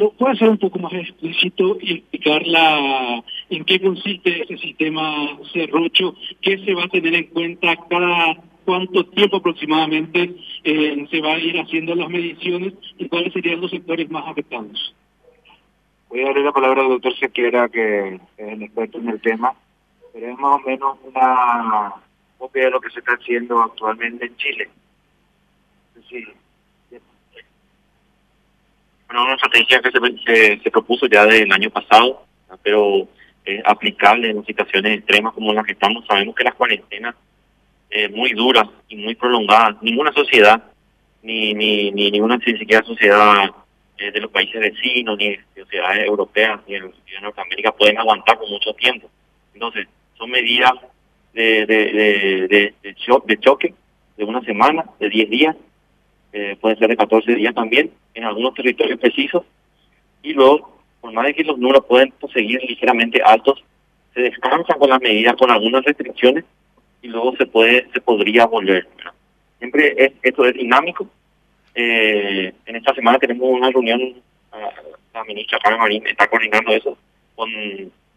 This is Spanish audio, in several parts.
pero puede ser un poco más explícito y explicar la, en qué consiste ese sistema serrucho, qué se va a tener en cuenta cada cuánto tiempo aproximadamente eh, se va a ir haciendo las mediciones y cuáles serían los sectores más afectados. Voy a darle la palabra al doctor Sequera, que es el experto en el tema, pero es más o menos una copia de lo que se está haciendo actualmente en Chile. Bueno, una que se, se, propuso ya del año pasado, pero es aplicable en situaciones extremas como las que estamos. Sabemos que las cuarentenas eh, muy duras y muy prolongadas, ninguna sociedad, ni, ni, ni ninguna ni siquiera sociedad eh, de los países vecinos, ni sociedades europeas, ni en, Norteamérica pueden aguantar por mucho tiempo. Entonces, son medidas de, de, de, de, choque de una semana, de 10 días, eh, puede ser de 14 días también, en algunos territorios precisos, y luego, por más de que los números pueden seguir ligeramente altos, se descansa con las medidas, con algunas restricciones, y luego se puede se podría volver. Siempre es, esto es dinámico. Eh, en esta semana tenemos una reunión, la ministra Carmen Marín está coordinando eso, con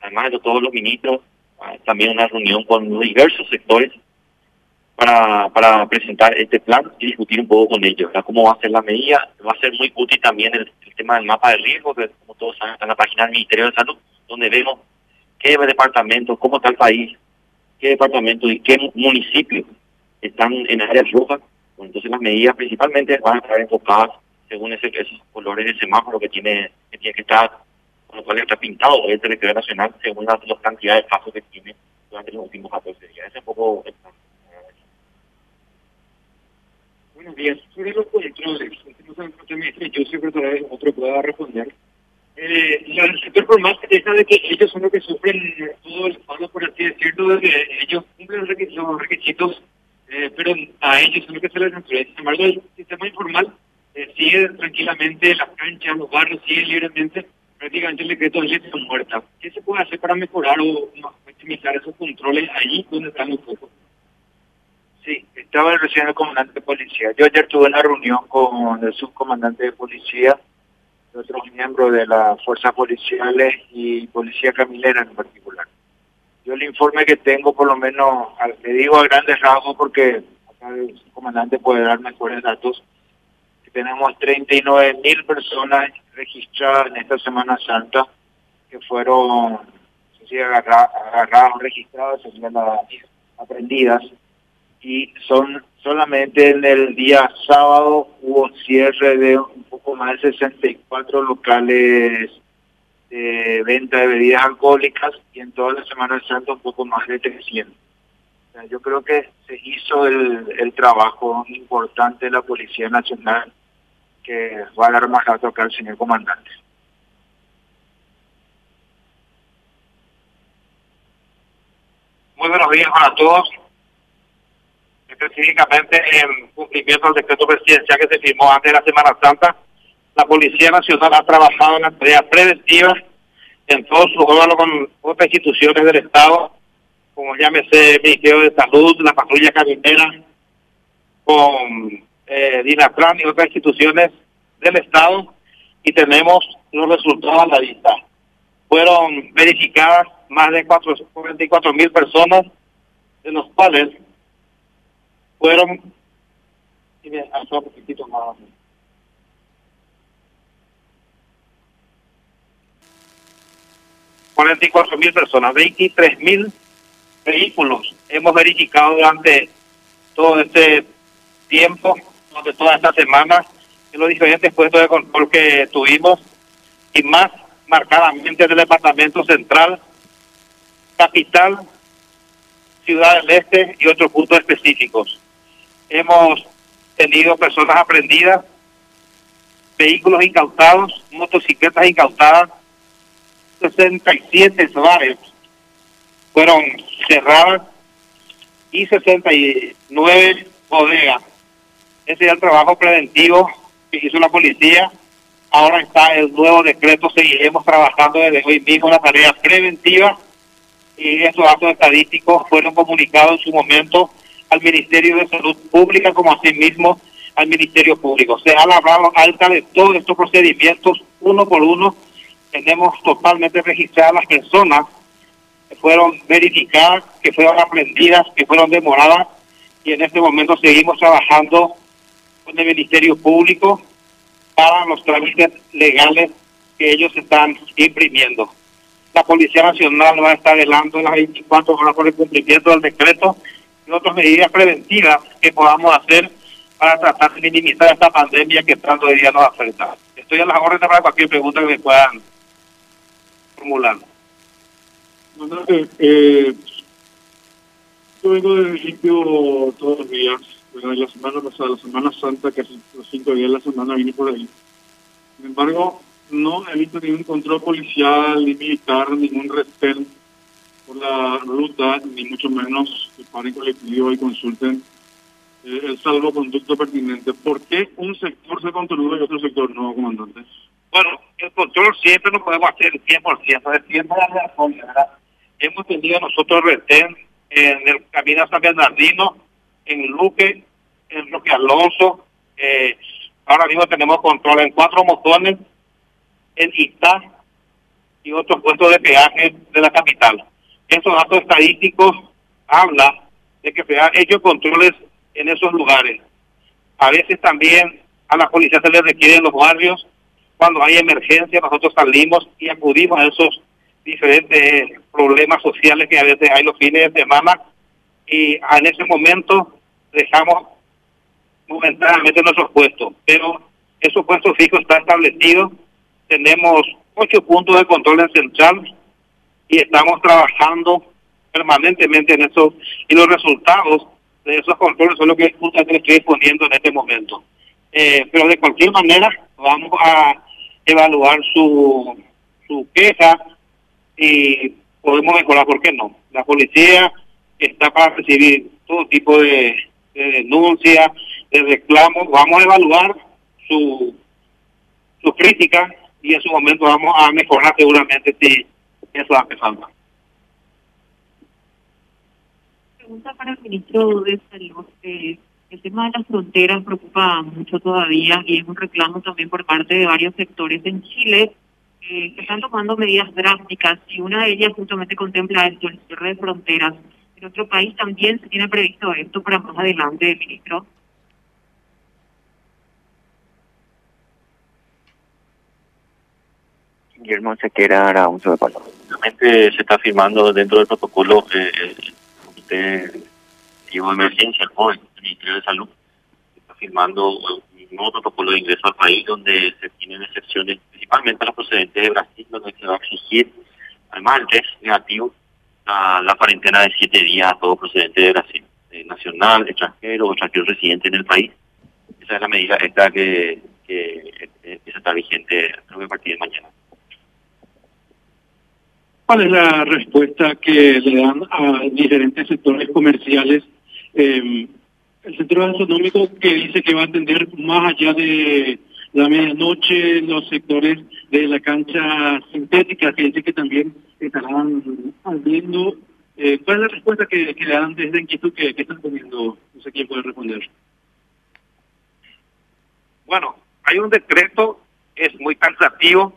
además de todos los ministros, ah, también una reunión con diversos sectores para, para presentar este plan y discutir un poco con ellos, cómo va a ser la medida. Va a ser muy útil también el, tema del mapa de riesgo, que como todos saben está en la página del Ministerio de Salud, donde vemos qué departamentos, cómo está el país, qué departamentos y qué municipios están en áreas rojas. entonces las medidas principalmente van a estar enfocadas según ese, esos colores de semáforo que tiene que tiene que estar, con lo cual está pintado el territorio nacional según las, cantidades de casos que tiene durante los últimos 14 días. Ese es un poco plan. Buenos días. Sobre los controles, yo siempre todavía otro pueda responder. Eh, el sector más que deja de que ellos son los que sufren todo el pago, por así decirlo, de que ellos cumplen los requisitos, eh, pero a ellos son los que se les naturaleza. Sin embargo, el sistema informal eh, sigue tranquilamente, las canchas, los barrios siguen libremente, prácticamente el decreto de ley muerta. ¿Qué se puede hacer para mejorar o optimizar esos controles allí donde están los focos? Sí, estaba recién el comandante de policía. Yo ayer tuve una reunión con el subcomandante de policía otros miembros de las fuerzas policiales y policía camilera en particular. Yo el informe que tengo, por lo menos, le digo a grandes rasgos porque acá el comandante puede dar mejores datos, que tenemos 39 mil personas registradas en esta Semana Santa que fueron agarradas, agarradas registradas, serían aprendidas y son solamente en el día sábado hubo cierre de un poco más de 64 locales de venta de bebidas alcohólicas y en toda la Semana de Santo un poco más de 300. yo creo que se hizo el, el trabajo importante de la Policía Nacional que va a dar más rato acá al señor comandante. Muy buenos días para todos específicamente en cumplimiento del decreto presidencial que se firmó antes de la Semana Santa, la Policía Nacional ha trabajado en la tarea preventiva en todos sus órganos con otras instituciones del Estado, como llámese el Ministerio de Salud, la Patrulla Caminera, con eh, Dinatran y otras instituciones del Estado, y tenemos los resultados a la vista. Fueron verificadas más de 44 mil personas, de los cuales fueron, y me un poquitito más. ...44 mil personas, 23 mil vehículos hemos verificado durante todo este tiempo, durante toda esta semana, en los diferentes puestos de control que tuvimos, y más marcadamente del Departamento Central, Capital, Ciudad del Este y otros puntos específicos hemos tenido personas aprendidas, vehículos incautados, motocicletas incautadas, 67 bares fueron cerradas y 69 bodegas. Ese es el trabajo preventivo que hizo la policía. Ahora está el nuevo decreto, seguiremos trabajando desde hoy mismo la tarea preventiva y estos datos estadísticos fueron comunicados en su momento al Ministerio de Salud Pública como asimismo al Ministerio Público. Se ha labrado alta de todos estos procedimientos uno por uno. Tenemos totalmente registradas las personas que fueron verificadas, que fueron aprendidas, que fueron demoradas y en este momento seguimos trabajando con el Ministerio Público para los trámites legales que ellos están imprimiendo. La Policía Nacional va a estar velando en las 24 horas por el cumplimiento del decreto y otras medidas preventivas que podamos hacer para tratar de minimizar esta pandemia que tanto hoy día nos afecta. Estoy a las órdenes para cualquier pregunta que me puedan formular. Eh, yo vengo de limpio todos los días. Bueno, la semana pasada, la Semana Santa, que hace los cinco días de la semana vine por ahí. Sin embargo, no he visto ningún control policial, ni militar, ningún respect por la ruta, ni mucho menos que paren colectivo y consulten eh, el salvoconducto pertinente. ¿Por qué un sector se controla y otro sector no, comandante? Bueno, el control siempre no podemos hacer el 100%, es de la ¿verdad? Hemos tenido nosotros retén en el camino a San Bernardino, en Luque, en Roque Alonso. Eh, ahora mismo tenemos control en cuatro motones, en Ita y otros puestos de peaje de la capital. Esos datos estadísticos hablan de que se han hecho controles en esos lugares. A veces también a la policía se les requiere en los barrios. Cuando hay emergencia, nosotros salimos y acudimos a esos diferentes problemas sociales que a veces hay los fines de semana y en ese momento dejamos momentáneamente nuestros puestos, pero esos puestos fijos están establecidos, tenemos ocho puntos de control en central y estamos trabajando permanentemente en eso y los resultados de esos controles son lo que justamente estoy exponiendo en este momento. Eh, pero de cualquier manera vamos a evaluar su, su queja y podemos mejorar, ¿por qué no? La policía está para recibir todo tipo de, denuncias, de reclamos, vamos a evaluar su, su crítica y en su momento vamos a mejorar seguramente si eso hace falta. Pregunta para el ministro de Salud. Eh, el tema de las fronteras preocupa mucho todavía y es un reclamo también por parte de varios sectores en Chile eh, están tomando medidas drásticas y una de ellas justamente contempla esto, el cierre de fronteras. En otro país también se tiene previsto esto para más adelante, ministro. Guillermo Sequera un de Realmente se está firmando dentro del protocolo eh, el Comité de Emergencia, el Ministerio de Salud, está firmando nuevo protocolo de ingreso al país donde se tienen excepciones, principalmente a los procedentes de Brasil, donde se va a exigir, además del test negativo, la, la cuarentena de siete días a todo procedente de Brasil, nacional, extranjero o extranjero residente en el país. Esa es la medida esta que, que, está vigente que a partir de mañana. ¿Cuál es la respuesta que le dan a diferentes sectores comerciales? Eh, el centro Autonómico que dice que va a atender más allá de la medianoche los sectores de la cancha sintética, que dice que también estarán abriendo. Eh, ¿Cuál es la respuesta que, le dan desde inquietud que, que están poniendo? No sé quién puede responder. Bueno, hay un decreto, es muy cansativo.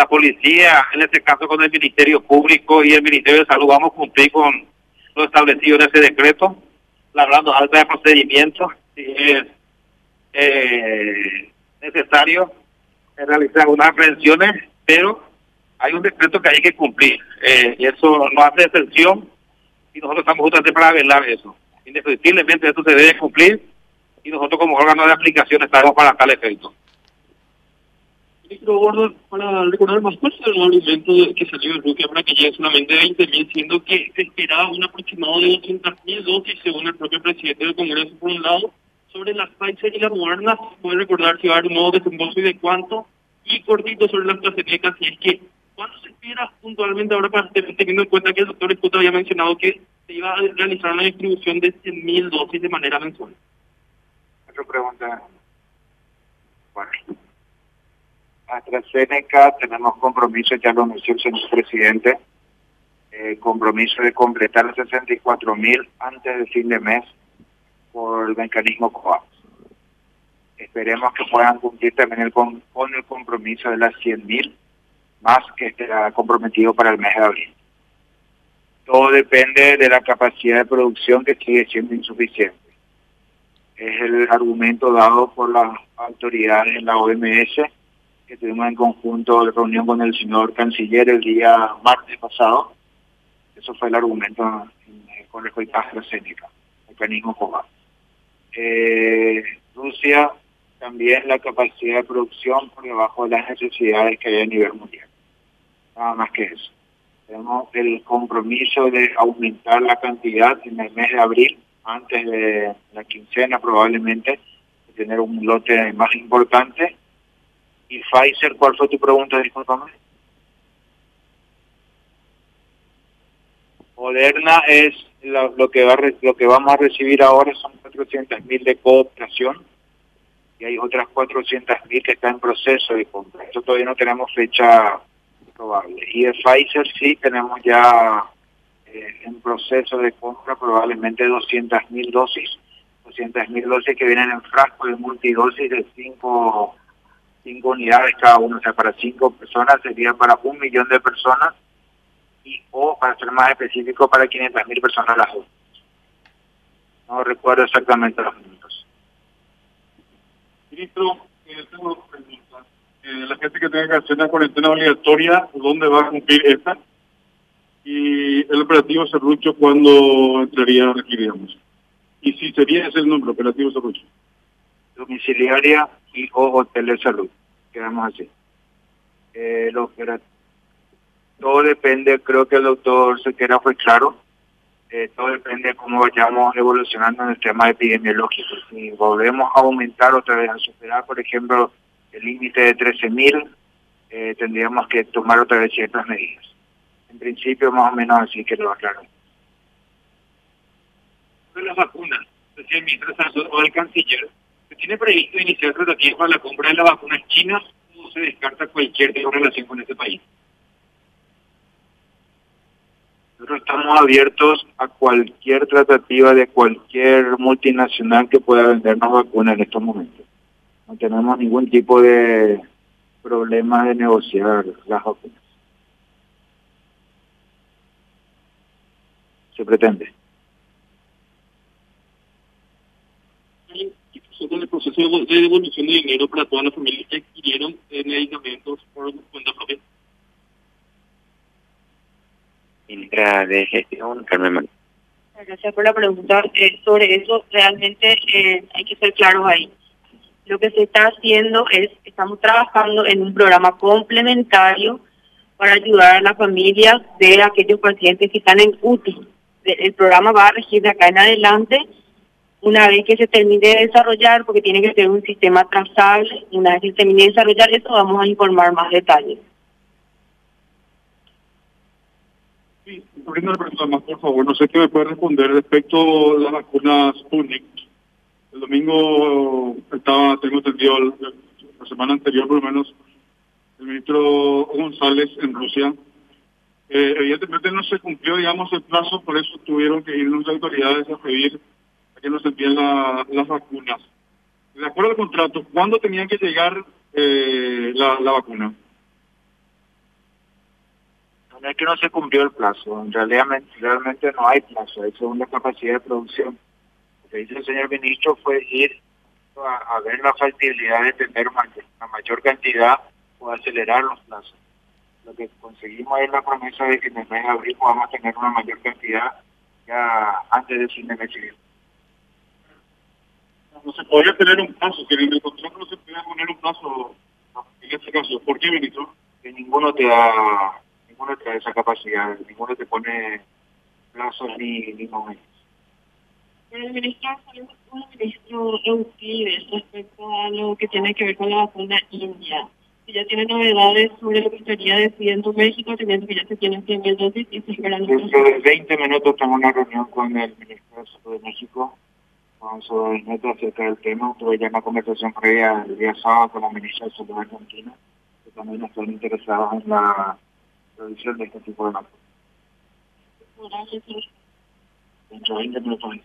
La policía, en este caso con el Ministerio Público y el Ministerio de Salud, vamos a cumplir con lo establecido en ese decreto hablando alta de procedimientos, si es eh, necesario realizar unas aprehensiones, pero hay un decreto que hay que cumplir. Eh, y eso no hace excepción y nosotros estamos justamente para velar eso. Indefectiblemente esto se debe cumplir y nosotros como órgano de aplicación estamos para tal efecto. Gordon, para recordar más fuerza el argumento que salió de Rusia para que llegue solamente 20.000, siendo que se esperaba un aproximado de 200.000 dosis, según el propio presidente del Congreso, por un lado, sobre las Pfizer y las Moderna, puede recordar si va a haber un nuevo desembolso y de cuánto, y cortito sobre las AstraZeneca, si es que, ¿cuándo se espera puntualmente ahora para teniendo en cuenta que el doctor Escuta había mencionado que se iba a realizar una distribución de 100.000 dosis de manera mensual? Otra pregunta. Bueno. AstraZeneca tenemos compromiso, ya lo anunció el señor presidente, eh, compromiso de completar los 64 mil antes del fin de mes por el mecanismo COVAX. esperemos que puedan cumplir también el con, el compromiso de las 100.000 más que estará comprometido para el mes de abril. Todo depende de la capacidad de producción que sigue siendo insuficiente. Es el argumento dado por las autoridades en la OMS que tuvimos en conjunto de reunión con el señor canciller el día martes pasado. Eso fue el argumento con el de AstraZeneca, mecanismo COVAX. Eh, Rusia también la capacidad de producción por debajo de las necesidades que hay a nivel mundial. Nada más que eso. Tenemos el compromiso de aumentar la cantidad en el mes de abril, antes de la quincena probablemente, de tener un lote más importante. ¿Y Pfizer, cuál fue tu pregunta, discúlpame? Moderna es lo, que va, lo que vamos a recibir ahora son 400 mil de cooperación y hay otras 400.000 mil que están en proceso de compra. Eso todavía no tenemos fecha probable. Y de Pfizer sí tenemos ya eh, en proceso de compra probablemente 200.000 mil dosis. 200.000 mil dosis que vienen en frasco de multidosis de 5 cinco, unidades cada uno. O sea, para 5 personas sería para un millón de personas y o para ser más específico para 500.000 mil personas las dos. No recuerdo exactamente los minutos. Ministro, eh, tengo preguntas. Eh, la gente que tenga que hacer una cuarentena obligatoria, ¿dónde va a cumplir esta? Y el operativo Cerrucho, ¿cuándo entraría requeríamos? Y si sería ese el nombre, operativo Cerrucho. Domiciliaria y o hotel de salud. Quedamos así. Eh, todo depende, creo que el doctor Sequera fue claro, eh, todo depende de cómo vayamos evolucionando en el tema epidemiológico. Si volvemos a aumentar otra vez, a superar, por ejemplo, el límite de 13.000, eh, tendríamos que tomar otra vez ciertas medidas. En principio, más o menos así que lo aclaro. De las vacunas, decía el ministro Santos o el canciller, ¿se tiene previsto iniciar tratativas para la compra de las vacunas chinas o se descarta cualquier relación con este país? Nosotros estamos abiertos a cualquier tratativa de cualquier multinacional que pueda vendernos vacunas en estos momentos. No tenemos ningún tipo de problema de negociar las vacunas. Se pretende. con el proceso de devolución de dinero para todas las familias que adquirieron medicamentos por cuenta propia? ministra de Gestión, Carmen Gracias por la pregunta. Eh, sobre eso, realmente eh, hay que ser claros ahí. Lo que se está haciendo es, estamos trabajando en un programa complementario para ayudar a las familias de aquellos pacientes que están en UTI. El programa va a regir de acá en adelante una vez que se termine de desarrollar, porque tiene que ser un sistema trazable, una vez que se termine de desarrollar eso, vamos a informar más detalles. Sí, una pregunta más, por favor. No sé qué me puede responder respecto a las vacunas Sputnik. El domingo estaba, tengo entendido, la semana anterior por lo menos, el ministro González en Rusia. Eh, evidentemente no se cumplió, digamos, el plazo, por eso tuvieron que ir las autoridades a pedir que nos envíen las vacunas. De acuerdo al contrato, ¿cuándo tenían que llegar eh, la, la vacuna? no es que no se cumplió el plazo, en realidad realmente no hay plazo, hay según la capacidad de producción. Lo que dice el señor ministro fue ir a, ver la factibilidad de tener una mayor cantidad o acelerar los plazos. Lo que conseguimos es la promesa de que en el mes de abril podamos tener una mayor cantidad ya antes del fin de mes No se podría tener un plazo, que en el contrato no se puede poner un plazo en este caso. ¿Por qué, ministro? Que ninguno te da ninguno trae esa capacidad, ninguno te pone plazos ni, ni momentos. el ministro, un ministro Euclides respecto a lo que tiene que ver con la vacuna india. Si ya tiene novedades sobre lo que estaría decidiendo México, teniendo que ya se tienen 100.000 dosis y se esperan... Dentro de 20 minutos tengo una reunión con el ministro de Salud de México, con su gabinete acerca del tema. Tuve ya una conversación previa el día sábado con la ministra de Salud Argentina, que también están interesados en la producción de este tipo de máquinas. Dentro de 20 minutos.